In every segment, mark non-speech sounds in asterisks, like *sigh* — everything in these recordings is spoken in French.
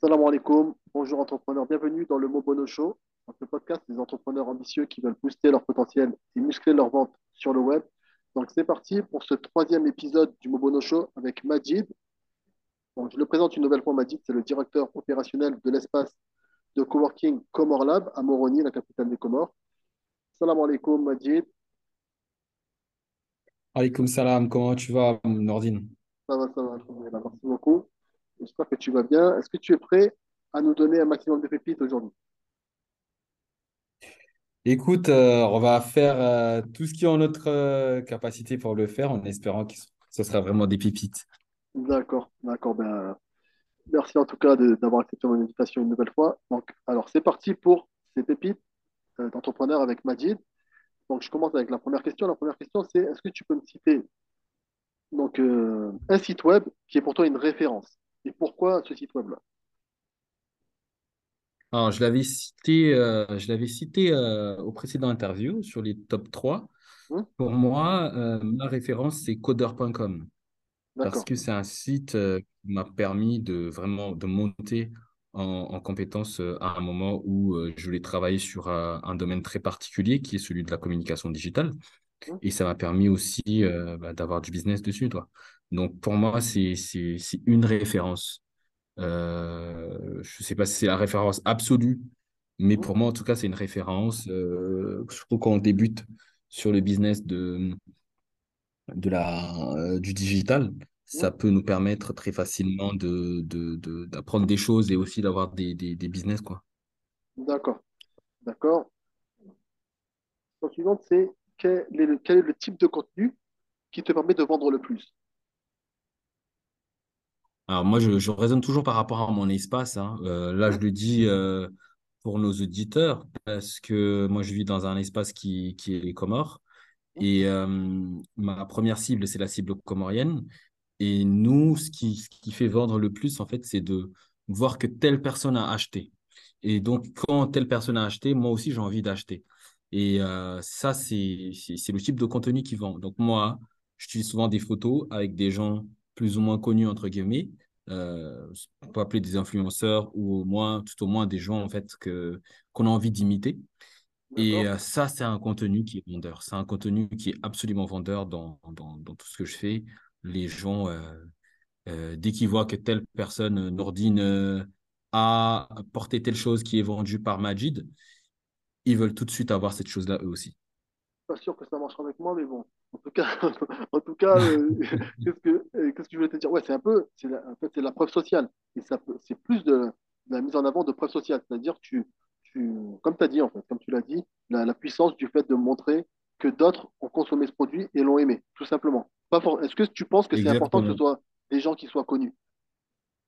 Salam alaikum, bonjour entrepreneurs, bienvenue dans le Mobono Show, le podcast des entrepreneurs ambitieux qui veulent booster leur potentiel et muscler leur vente sur le web. Donc c'est parti pour ce troisième épisode du Mobono Show avec Majid. Donc, je le présente une nouvelle fois, Majid, c'est le directeur opérationnel de l'espace de coworking Comor Lab à Moroni, la capitale des Comores. Salam alaikum Majid, Alaykoum salam, comment tu vas, Nordine? ça va, ça va, merci beaucoup. J'espère que tu vas bien. Est-ce que tu es prêt à nous donner un maximum de pépites aujourd'hui? Écoute, euh, on va faire euh, tout ce qui est en notre euh, capacité pour le faire en espérant que ce sera vraiment des pépites. D'accord, d'accord. Ben, merci en tout cas de- d'avoir accepté mon invitation une nouvelle fois. Donc, alors, c'est parti pour ces pépites euh, d'entrepreneur avec Majid. Donc, je commence avec la première question. La première question, c'est est-ce que tu peux me citer donc, euh, un site web qui est pour toi une référence? Et pourquoi ce site web-là? Alors, je l'avais cité, euh, je l'avais cité euh, au précédent interview sur les top 3. Hmm Pour moi, euh, ma référence, c'est codeur.com parce que c'est un site qui m'a permis de vraiment de monter en, en compétence euh, à un moment où je voulais travailler sur un domaine très particulier qui est celui de la communication digitale. Hmm Et ça m'a permis aussi bah, d'avoir du business dessus, toi. Donc, pour moi, c'est, c'est, une référence. Euh, je ne sais pas si c'est la référence absolue, mais hmm pour moi, en tout cas, c'est une référence. Euh, je trouve qu'on débute sur le business de, de la, euh, du digital. Ça peut nous permettre très facilement de, de, de- d'apprendre des choses et aussi d'avoir des, des, des business, quoi. D'accord, d'accord. La suivante, c'est quel quel est le type de contenu qui te permet de vendre le plus? Alors moi, je, je raisonne toujours par rapport à mon espace, hein. Euh, là, je le dis euh, pour nos auditeurs, parce que moi, je vis dans un espace qui, qui est les Comores. Et euh, ma première cible, c'est la cible comorienne. Et nous, ce qui, ce qui fait vendre le plus, en fait, c'est de voir que telle personne a acheté. Et donc, quand telle personne a acheté, moi aussi, j'ai envie d'acheter. Et euh, ça, c'est, le type de contenu qui vend. Donc, moi, j'utilise souvent des photos avec des gens plus ou moins connus, entre guillemets. Euh, on peut appeler des influenceurs ou au moins, tout au moins des gens, en fait, que, qu'on a envie d'imiter. Et euh, ça, c'est un contenu qui est vendeur. C'est un contenu qui est absolument vendeur dans, dans, dans tout ce que je fais. Les gens, euh, euh, dès qu'ils voient que telle personne, Nordine, a porté telle chose qui est vendue par Majid, ils veulent tout de suite avoir cette chose-là eux aussi. pas sûr que ça marchera avec moi, mais bon. En tout cas, *laughs* en tout cas, euh, *laughs* qu'est-ce que, euh, qu'est-ce que je voulais te dire? Ouais, c'est un peu, c'est la, en fait, c'est la preuve sociale. Et ça peut- c'est plus de, de la mise en avant de preuve sociale. C'est-à-dire, tu, tu, comme tu as dit, en fait, comme tu l'as dit, la, la puissance du fait de montrer que d'autres ont consommé ce produit et l'ont aimé, tout simplement. Pas for- Est-ce que tu penses que c'est important que ce soit des gens qui soient connus?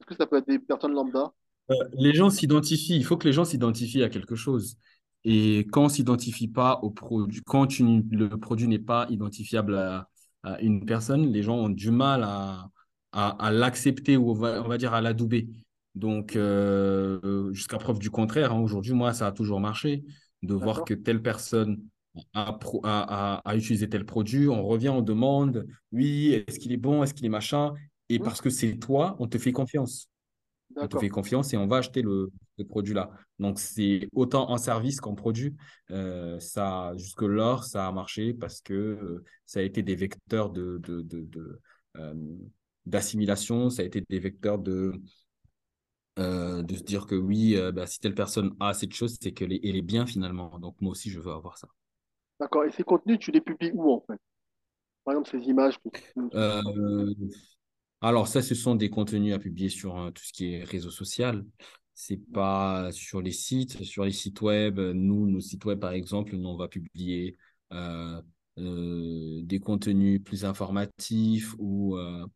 Est-ce que ça peut être des personnes lambda? Euh, les gens s'identifient, il faut que les gens s'identifient à quelque chose. Et quand on s'identifie pas au produit, quand tu le produit n'est pas identifiable à, à une personne, les gens ont du mal à, à, à l'accepter ou on va, on va dire à l'adouber. Donc, euh, jusqu'à preuve du contraire, hein, aujourd'hui, moi, ça a toujours marché de voir que telle personne a, utilisé tel produit. On revient, on demande, oui, est-ce qu'il est bon, est-ce qu'il est machin? Et Hmm parce que c'est toi, on te fait confiance on te fait confiance et on va acheter le, le produit-là. Donc, c'est autant en service qu'en produit. Euh, ça, jusque-là, ça a marché parce que euh, ça a été des vecteurs de, de, de, de, euh, d'assimilation, ça a été des vecteurs de, euh, de se dire que oui, euh, bah, si telle personne a cette chose, c'est qu'elle est, elle est bien finalement. Donc, moi aussi, je veux avoir ça. D'accord. Et ces contenus, tu les publies où, en fait? Par exemple, ces images que tu, Alors ça, ce sont des contenus à publier sur euh, tout ce qui est réseau social. C'est pas sur les sites, sur les sites web. Nous, nos sites web, par exemple, nous, on va publier euh, euh, des contenus plus informatifs ou, euh,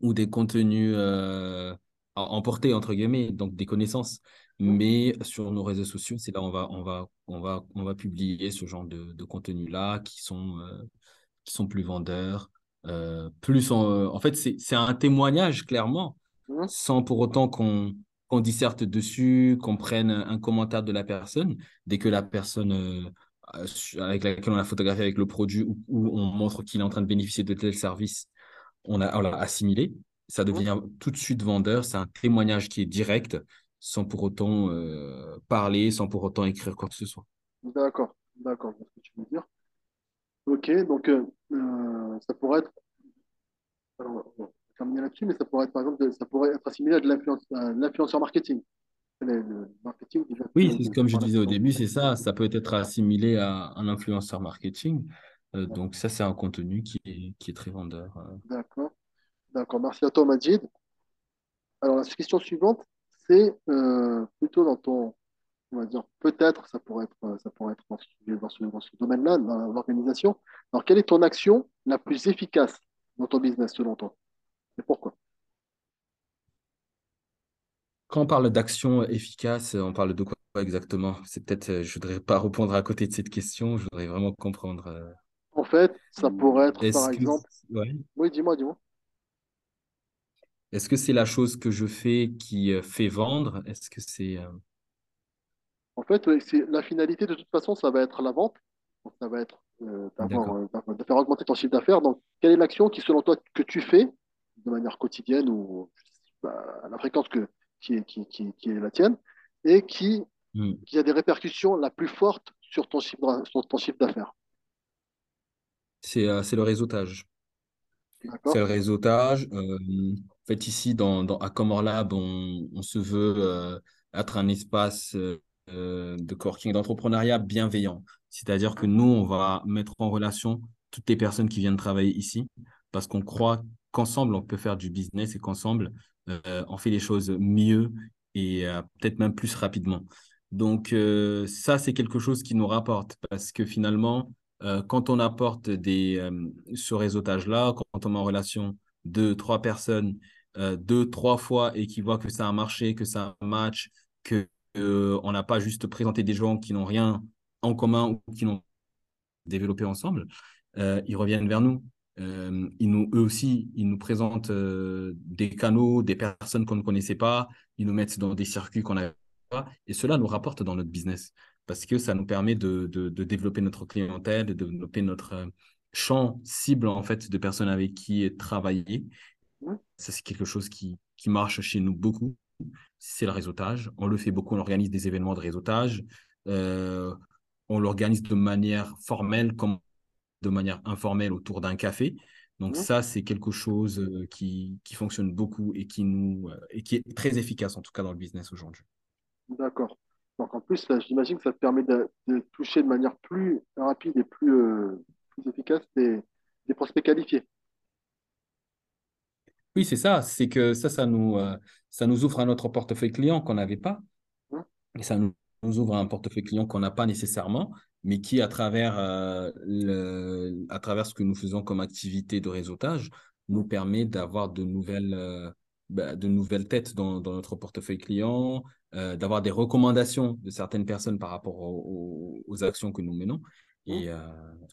ou des contenus à emporter, entre guillemets, donc des connaissances. Hmm Mais sur nos réseaux sociaux, c'est là on va, on va, on va, on va publier ce genre de, de contenus-là qui sont, qui sont plus vendeurs. Euh, plus en, euh, en fait, c'est, un témoignage, clairement, Hmm sans pour autant qu'on qu'on disserte dessus, qu'on prenne un commentaire de la personne. Dès que la personne euh, avec laquelle on a photographié avec le produit ou, ou on montre qu'il est en train de bénéficier de tel service, on a, on assimilé. ça devient tout de suite vendeur. C'est un témoignage qui est direct, sans pour autant euh, parler, sans pour autant écrire quoi que ce soit. D'accord, d'accord, ce que tu veux dire. Ok, donc ça pourrait être, alors, on va terminer là-dessus, mais ça pourrait être par exemple, de- ça pourrait être assimilé à de de l'influenceur marketing. Le, le marketing, déjà, Oui, c'est- comme je disais au début, c'est ça. Ça peut être assimilé à un influenceur marketing. Euh, donc ça, c'est un contenu qui est, qui est très vendeur. euh. D'accord, d'accord. Merci à toi, Majid. Alors, la question suivante, c'est euh, plutôt dans ton, on va dire, peut-être, ça pourrait être, euh, ça pourrait être dans ce, dans ce, dans ce domaine-là, dans l'organisation. Alors, quelle est ton action la plus efficace dans ton business, selon toi? Et pourquoi? Quand on parle d'action efficace, on parle de quoi exactement? C'est peut-être, euh, je voudrais pas répondre à côté de cette question. Je voudrais vraiment comprendre. euh, En fait, ça pourrait être, par que, exemple, ouais. oui, dis-moi, dis-moi. Est-ce que c'est la chose que je fais qui fait vendre? Est-ce que c'est... euh, En fait, la finalité, de toute façon, ça va être la vente. Donc, ça va être euh, euh, de faire augmenter ton chiffre d'affaires. Donc, quelle est l'action qui, selon toi, que tu fais de manière quotidienne ou bah, à la fréquence que, qui est, qui, qui, qui est la tienne et qui, Hmm. qui a des répercussions la plus fortes sur ton chiffre, d'a- sur ton chiffre d'affaires? C'est euh, le réseautage. C'est le réseautage. Euh, en fait, ici, dans, dans, à Comor Lab, on, on se veut euh, être un espace euh, euh, de coworking, d'entrepreneuriat bienveillant. C'est-à-dire que nous, on va mettre en relation toutes les personnes qui viennent travailler ici parce qu'on croit qu'ensemble, on peut faire du business et qu'ensemble, euh, on fait les choses mieux et euh, peut-être même plus rapidement. Donc, euh, ça, c'est quelque chose qui nous rapporte parce que finalement, euh, quand on apporte des, euh, ce réseautage-là, quand on met en relation deux, trois personnes, euh, deux, trois fois et qui voient que ça a marché, que ça match, que euh, on n'a pas juste présenté des gens qui n'ont rien en commun ou qui n'ont développé ensemble, euh, ils reviennent vers nous. Euh, ils nous, eux aussi, ils nous présentent euh, des canaux, des personnes qu'on ne connaissait pas, ils nous mettent dans des circuits qu'on n'avait pas, et cela nous rapporte dans notre business parce que ça nous permet de, de, de développer notre clientèle, de développer notre euh, champ cible en fait de personnes avec qui travailler. Ça, c'est quelque chose qui, qui marche chez nous beaucoup. C'est le réseautage. On le fait beaucoup, on organise des événements de réseautage. Euh, on l'organise de manière formelle comme de manière informelle autour d'un café. Donc ça, c'est quelque chose euh, qui, qui fonctionne beaucoup et qui, nous, euh, et qui est très efficace, en tout cas dans le business aujourd'hui. D'accord. Donc, en plus, j'imagine que ça te permet de, de toucher de manière plus rapide et plus, euh, plus efficace des, des prospects qualifiés. Oui, c'est ça. C'est que ça, ça nous, euh, ça nous ouvre un autre portefeuille client qu'on n'avait pas. Et ça nous, nous ouvre un portefeuille client qu'on n'a pas nécessairement, mais qui, à travers, euh, le, à travers ce que nous faisons comme activité de réseautage, nous permet d'avoir de nouvelles, euh, bah, de nouvelles têtes dans, dans notre portefeuille client, euh, d'avoir des recommandations de certaines personnes par rapport aux, actions que nous menons. Et,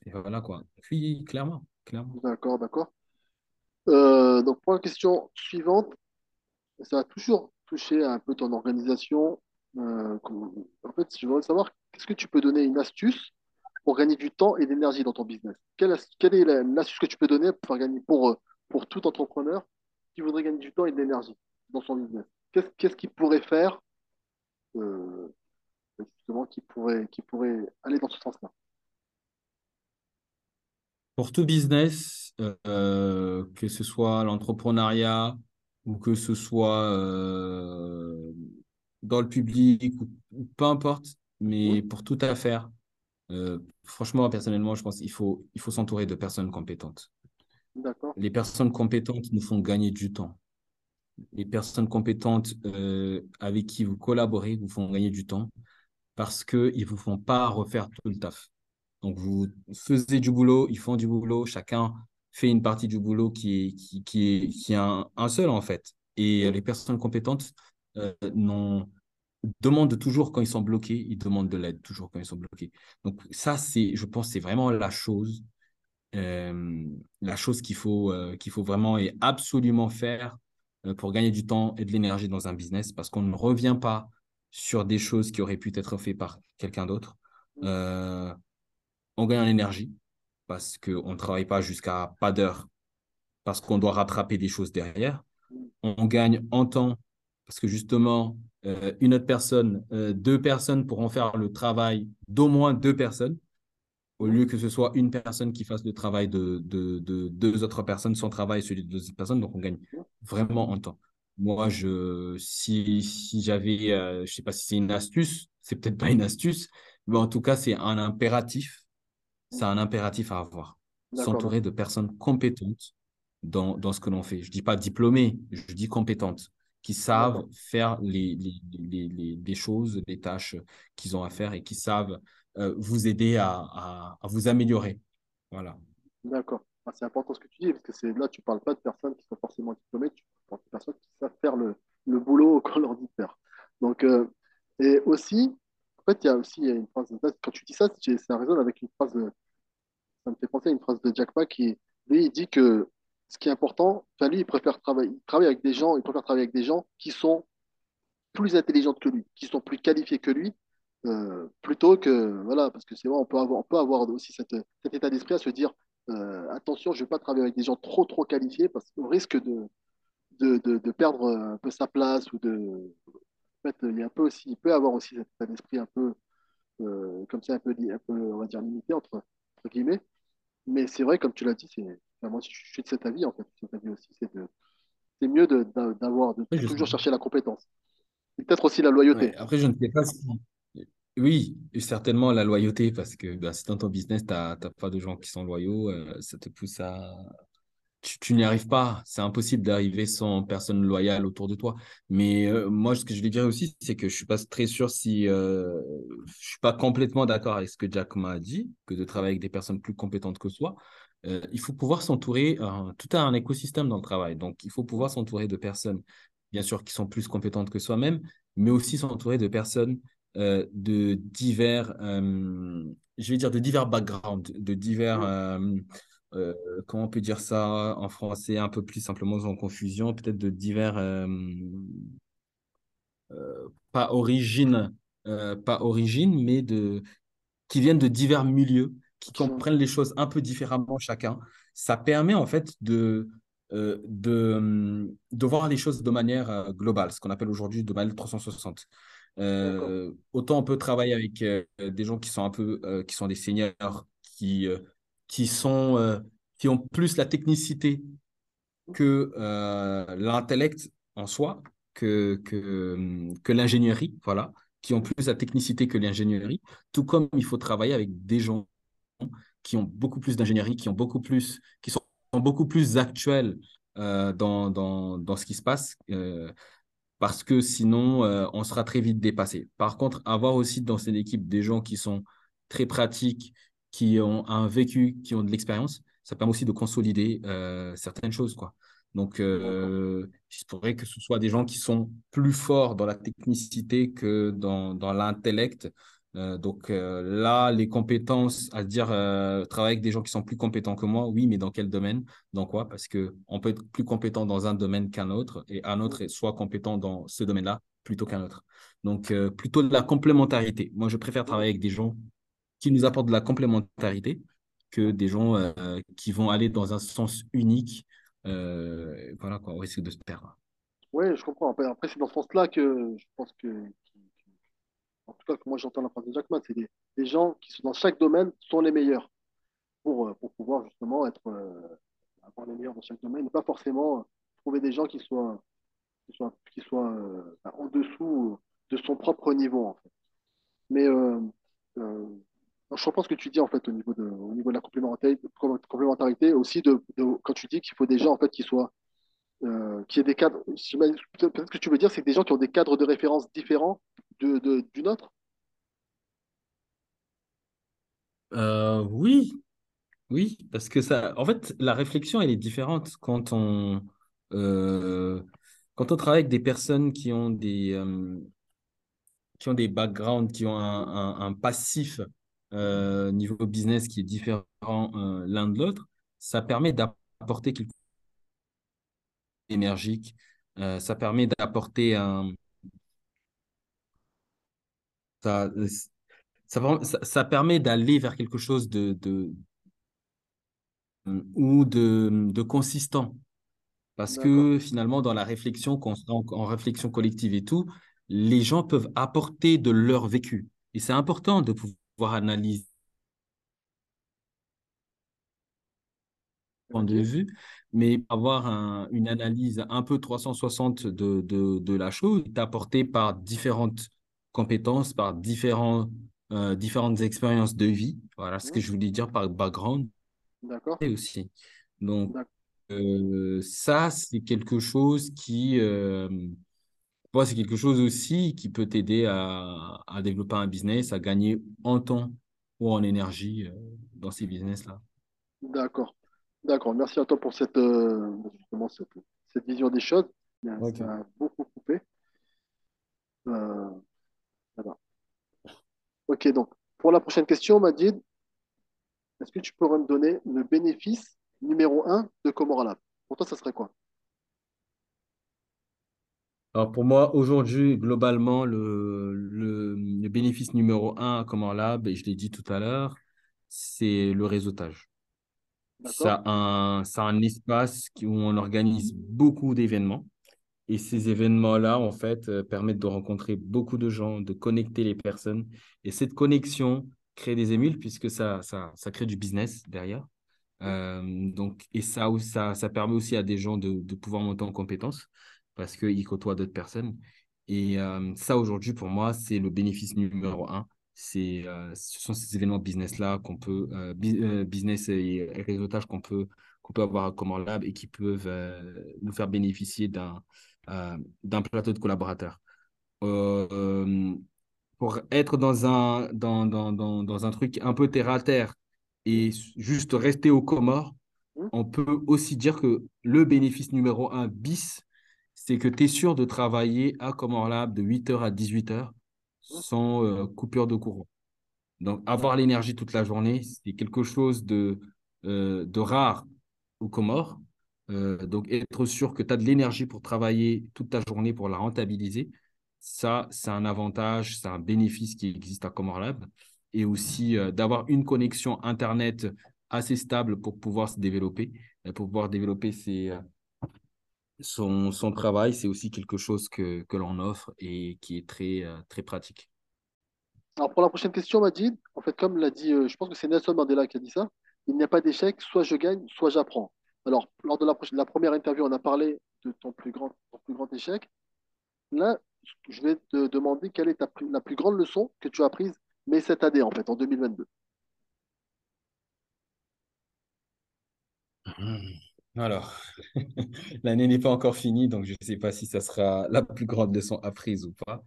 et voilà quoi. Puis, clairement, clairement. D'accord, d'accord. Euh, donc, pour la question suivante, ça a toujours touché un peu ton organisation. Euh, en fait, je voudrais savoir, qu'est-ce que tu peux donner une astuce pour gagner du temps et de l'énergie dans ton business? Quelle, est la- l'astuce que tu peux donner pour gagner, pour, euh, pour tout entrepreneur qui voudrait gagner du temps et de l'énergie dans son business? Qu'est-ce, qu'il pourrait faire, justement, qui pourrait, qui pourrait aller dans ce sens-là? Pour tout business, euh, que ce soit l'entrepreneuriat ou que ce soit euh, dans le public ou, ou peu importe, mais pour toute affaire, euh, franchement, personnellement, je pense qu'il faut, il faut s'entourer de personnes compétentes. Les personnes compétentes nous font gagner du temps. Les personnes compétentes avec qui vous collaborez vous font gagner du temps parce qu'ils ne vous font pas refaire tout le taf. Donc, vous faisiez du boulot, ils font du boulot, chacun fait une partie du boulot qui est, qui, qui est, qui est un, un seul, en fait. Et Hmm les personnes compétentes euh, n'ont- demandent toujours quand ils sont bloqués, ils demandent de l'aide toujours quand ils sont bloqués. Donc, ça, c'est, je pense, c'est vraiment la chose, euh, la chose qu'il faut, euh, qu'il faut vraiment et absolument faire euh, pour gagner du temps et de l'énergie dans un business parce qu'on ne revient pas sur des choses qui auraient pu être faites par quelqu'un d'autre. On gagne en énergie parce qu'on ne travaille pas jusqu'à pas d'heure, parce qu'on doit rattraper des choses derrière. on gagne en temps parce que justement, euh, une autre personne, euh, deux personnes pourront faire le travail d'au moins deux personnes, au lieu que ce soit une personne qui fasse le travail de, de, deux autres personnes, son travail celui de deux autres personnes, donc on gagne vraiment en temps. Moi, je, si, si j'avais, euh, je sais pas si c'est une astuce, c'est peut-être pas une astuce, mais en tout cas, c'est un impératif. C'est un impératif à avoir. S'entourer de personnes compétentes dans, dans ce que l'on fait. Je dis pas diplômées, je dis compétentes qui savent faire les, les, les, les, choses, les tâches qu'ils ont à faire et qui savent euh, vous aider à, à, vous améliorer. Voilà. D'accord. Ah, c'est important ce que tu dis, parce que là, tu ne parles pas de personnes qui sont forcément diplômées, tu parles de personnes qui savent faire le, le boulot *laughs* qu'on leur dit de faire. Donc, euh, et aussi, fait, il y a aussi une phrase, quand tu dis ça, ça résonne avec une phrase, de, ça me fait penser à une phrase de Jack Ma qui, lui, il dit que ce qui est important, enfin, lui, il préfère travailler, il travaille avec des gens, il préfère travailler avec des gens qui sont plus intelligents que lui, qui sont plus qualifiés que lui, euh, plutôt que, voilà, parce que c'est vrai, on peut avoir, on peut avoir aussi cette, cet état d'esprit à se dire, euh, attention, je ne vais pas travailler avec des gens trop, trop qualifiés, parce qu'on risque de, de, de, perdre un peu sa place, ou de, en fait, il y a un peu aussi, il peut avoir aussi cet état d'esprit un peu, euh, comme ça, un peu, un peu, on va dire, limité, entre, entre guillemets, mais c'est vrai, comme tu l'as dit, moi, je suis de cet avis, en fait. Cet avis aussi, c'est de... c'est mieux d'avoir, de, toujours chercher la compétence. Peut-être aussi la loyauté. après, je ne sais pas si. Oui, certainement la loyauté, parce que bah, si dans ton business, tu n'as pas de gens qui sont loyaux, euh, ça te pousse à, tu, n'y arrives pas. C'est impossible d'arriver sans personne loyale autour de toi. Mais euh, moi, ce que je vais dire aussi, c'est que je suis pas très sûr si euh, je suis pas complètement d'accord avec ce que Jack m'a dit, que de travailler avec des personnes plus compétentes que soi. Euh, il faut pouvoir s'entourer, tout a un écosystème dans le travail. Donc, il faut pouvoir s'entourer de personnes, bien sûr, qui sont plus compétentes que soi-même, mais aussi s'entourer de personnes de divers, je vais dire, de divers backgrounds, de divers euh, comment on peut dire ça en français un peu plus simplement en confusion, peut-être de divers, euh, euh, pas origine, pas origine, mais de, qui viennent de divers milieux, qui comprennent les choses un peu différemment chacun. Ça permet en fait de, de, de voir les choses de manière globale, ce qu'on appelle aujourd'hui de manière 360. autant on peut travailler avec des gens qui sont un peu qui sont des seniors qui qui, sont, euh, qui ont plus la technicité que euh, l'intellect en soi, que, que, que l'ingénierie, voilà, qui ont plus la technicité que l'ingénierie, tout comme il faut travailler avec des gens qui ont beaucoup plus d'ingénierie, qui ont beaucoup plus, qui sont beaucoup plus actuels euh, dans, dans, dans, ce qui se passe, parce que sinon, on sera très vite dépassé. Par contre, avoir aussi dans cette équipe des gens qui sont très pratiques, qui ont un vécu, qui ont de l'expérience, ça permet aussi de consolider euh, certaines choses. Quoi. Donc, euh, il pourrait que ce soit des gens qui sont plus forts dans la technicité que dans, dans l'intellect. Euh, donc là, les compétences, à dire travailler avec des gens qui sont plus compétents que moi, oui, mais dans quel domaine? Dans quoi? Parce qu'on peut être plus compétent dans un domaine qu'un autre et un autre soit compétent dans ce domaine-là plutôt qu'un autre. Donc, plutôt de la complémentarité. Moi, je préfère travailler avec des gens qui nous apportent de la complémentarité que des gens euh, qui vont aller dans un sens unique. Euh, voilà, quoi, on risque de se perdre. Oui, je comprends. Après, c'est dans ce sens-là que je pense que, en tout cas, que moi j'entends la phrase de Jackman, c'est des, gens qui sont dans chaque domaine sont les meilleurs pour, euh, pour pouvoir justement être, avoir les meilleurs dans chaque domaine et pas forcément trouver des gens qui soient, qui soient, en dessous de son propre niveau. En fait. Mais je pense que tu dis en fait au niveau de, au niveau de la complémentarité, complémentarité aussi de, quand tu dis qu'il faut des gens en fait qui soient euh, qui aient des cadres. Peut-être que tu veux dire c'est des gens qui ont des cadres de référence différents de, de d'une autre? Euh, oui, oui, parce que ça, en fait, la réflexion elle est différente quand on euh, quand on travaille avec des personnes qui ont des qui ont des backgrounds, qui ont un, un passif euh, niveau business qui est différent euh, l'un de l'autre, ça permet d'apporter quelque chose d'énergique, euh, ça permet d'apporter un... Ça, ça, ça, permet d'aller vers quelque chose de, de ou de, de consistant. Parce que finalement, dans la réflexion, en réflexion collective et tout, les gens peuvent apporter de leur vécu. Et c'est important de pouvoir analyser point de vue, mais avoir un- une analyse un peu 360 de, de, de la chose, est apportée par différentes compétences, par différents, euh, différentes expériences de vie. Voilà ce que je voulais dire par background D'accord. et aussi. Donc, euh, ça, c'est quelque chose qui, euh, moi, c'est quelque chose aussi qui peut t'aider à, à développer un business, à gagner en temps ou en énergie, euh, dans ces business-là? D'accord. D'accord. Merci à toi pour cette, euh, justement, cette, cette vision des choses. Ça a beaucoup coupé. Euh, voilà. Ok, donc, pour la prochaine question, Majid, est-ce que tu pourrais me donner le bénéfice numéro un de Comoralab? Pour toi, ça serait quoi? Alors pour moi, aujourd'hui, globalement, le, le, le bénéfice numéro un à Common Lab, et je l'ai dit tout à l'heure, c'est le réseautage. Ça a un, ça a un espace où on organise beaucoup d'événements. Et ces événements-là, en fait, euh, permettent de rencontrer beaucoup de gens, de connecter les personnes. Et cette connexion crée des émules puisque ça, ça, ça crée du business derrière. Euh, donc, et ça, ça, ça permet aussi à des gens de, de pouvoir monter en compétences parce qu'ils côtoient d'autres personnes. Et euh, ça, aujourd'hui, pour moi, c'est le bénéfice numéro un. C'est, euh, ce sont ces événements business-là qu'on peut, euh, bu- business et réseautage qu'on peut, qu'on peut avoir à Common Lab et qui peuvent nous faire bénéficier d'un d'un plateau de collaborateurs. Pour être dans un, dans, dans, dans, dans un truc un peu terre à terre et juste rester aux Comores, Hmm? on peut aussi dire que le bénéfice numéro un bis, c'est que tu es sûr de travailler à Comore Lab de 8h à 18h Hmm? sans euh, coupure de courant. Donc, avoir l'énergie toute la journée, c'est quelque chose de, euh, de rare aux Comores. Euh, donc, être sûr que tu as de l'énergie pour travailler toute ta journée pour la rentabiliser, ça, c'est un avantage, c'est un bénéfice qui existe à Comore Lab. Et aussi d'avoir une connexion Internet assez stable pour pouvoir se développer, pour pouvoir développer ses, son, son travail, c'est aussi quelque chose que, que l'on offre et qui est très, euh, très pratique. Alors, pour la prochaine question, Majid, en fait, comme l'a dit, euh, je pense que c'est Nelson Mandela qui a dit ça, il n'y a pas d'échec, soit je gagne, soit j'apprends. Alors, lors de la, prochaine- la première interview, on a parlé de ton plus grand, ton plus grand échec. Là, je vais te demander quelle est ta plus- la plus grande leçon que tu as apprise, mais cette année, en fait, en 2022. Hmm. Alors, *laughs* l'année n'est pas encore finie, donc je ne sais pas si ça sera la plus grande leçon apprise ou pas.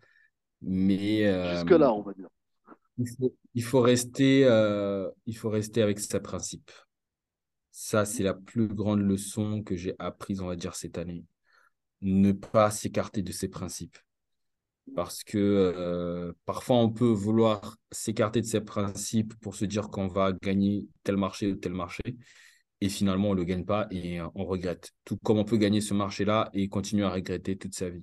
Mais euh, Jusque-là, on va dire. il faut, il faut rester, euh, il faut rester avec ses principes. Ça, c'est la plus grande leçon que j'ai apprise, on va dire, cette année. Ne pas s'écarter de ses principes. Parce que euh, parfois, on peut vouloir s'écarter de ses principes pour se dire qu'on va gagner tel marché ou tel marché. Et finalement, on ne le gagne pas et euh, on regrette. Tout comme on peut gagner ce marché-là et continuer à regretter toute sa vie.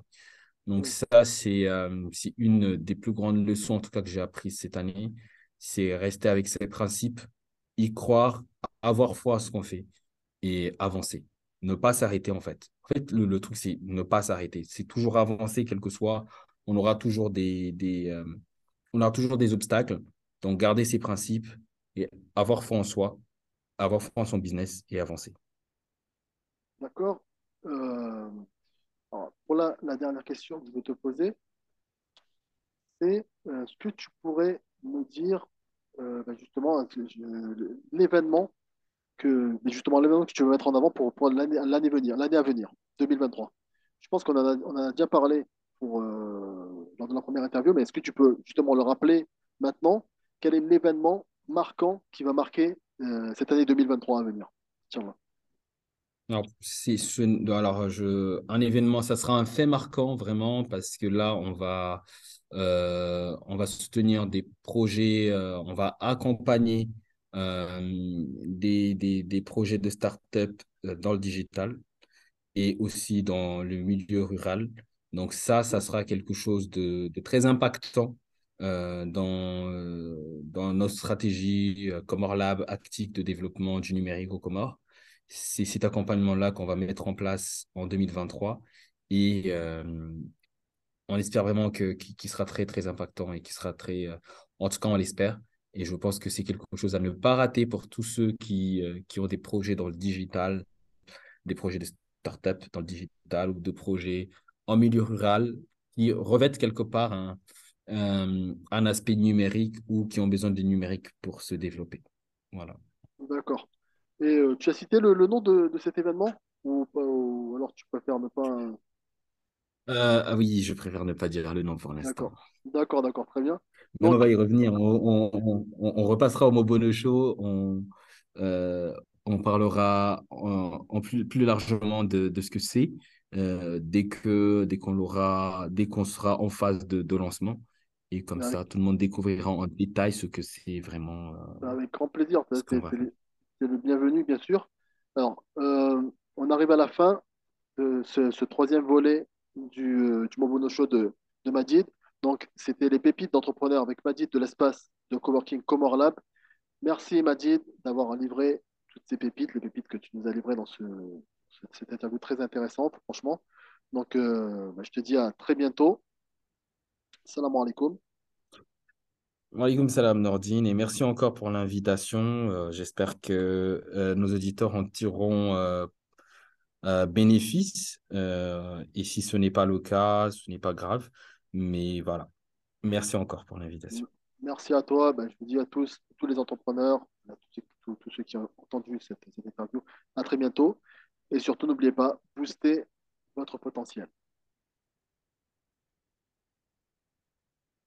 Donc Mm. ça, c'est euh, une des plus grandes leçons, en tout cas, que j'ai apprises cette année. C'est rester avec ses principes, y croire, avoir foi à ce qu'on fait et avancer. Ne pas s'arrêter, en fait. En fait, le, le truc, c'est ne pas s'arrêter. C'est toujours avancer, quel que soit. On aura toujours des, des, euh, on aura toujours des obstacles. Donc, garder ses principes et avoir foi en soi, avoir foi en son business et avancer. D'accord? Euh, pour la, dernière question que je vais te poser, c'est euh, ce que tu pourrais me dire euh, ben, justement l'événement que justement l'événement que tu veux mettre en avant pour, pour l'année l'année à venir, 2023. Je pense qu'on en a, a déjà parlé pour, euh, lors de la première interview, mais est-ce que tu peux justement le rappeler maintenant? Quel est l'événement marquant qui va marquer euh, cette année 2023 à venir? Tiens, Alors, alors un événement, ça sera un fait marquant vraiment parce que là, on va, euh, on va soutenir des projets, euh, on va accompagner des, des, projets de start-up dans le digital et aussi dans le milieu rural. Donc ça, ça sera quelque chose de très impactant euh, dans, euh, dans notre stratégie euh, Comore Lab actique de développement du numérique au Comores. c'est cet accompagnement-là qu'on va mettre en place en 2023 et on espère vraiment que qui sera très très impactant et qui sera très, en tout cas on l'espère. Et je pense que c'est quelque chose à ne pas rater pour tous ceux qui, qui ont des projets dans le digital, des projets de start-up dans le digital ou de projets en milieu rural qui revêtent quelque part un, un, aspect numérique ou qui ont besoin de numérique pour se développer. Voilà. D'accord. Et euh, tu as cité le, nom de, cet événement ou, ou, alors tu préfères ne pas. Euh, ah oui, je préfère ne pas dire le nom pour l'instant. D'accord, d'accord, très bien. on va y revenir. On, repassera au Mobono Show. On, euh, on parlera en, plus, plus, largement de, ce que c'est dès que dès qu'on l'aura, dès qu'on sera en phase de, lancement. Et comme ça, tout le monde découvrira en détail ce que c'est vraiment. Avec grand plaisir. C'est le bienvenu, bien sûr. Alors, on arrive à la fin de ce troisième volet du, euh, du Momono Show de, de Majid. Donc, c'était les pépites d'entrepreneurs avec Majid de l'espace de coworking Comor Lab. Merci Majid d'avoir livré toutes ces pépites, les pépites que tu nous as livrées dans ce, cette interview très intéressante, franchement. Donc, euh, bah, je te dis à très bientôt. Salam alaikum. Alaikum salam Nordine et merci encore pour l'invitation. Euh, j'espère que nos auditeurs en tireront euh, bénéfice. Euh, et si ce n'est pas le cas, ce n'est pas grave. Mais voilà. Merci encore pour l'invitation. Merci à toi. Ben, je vous dis à tous, tous les entrepreneurs, à tous, ceux qui ont entendu cette, cette interview, à très bientôt. Et surtout, n'oubliez pas, booster votre potentiel.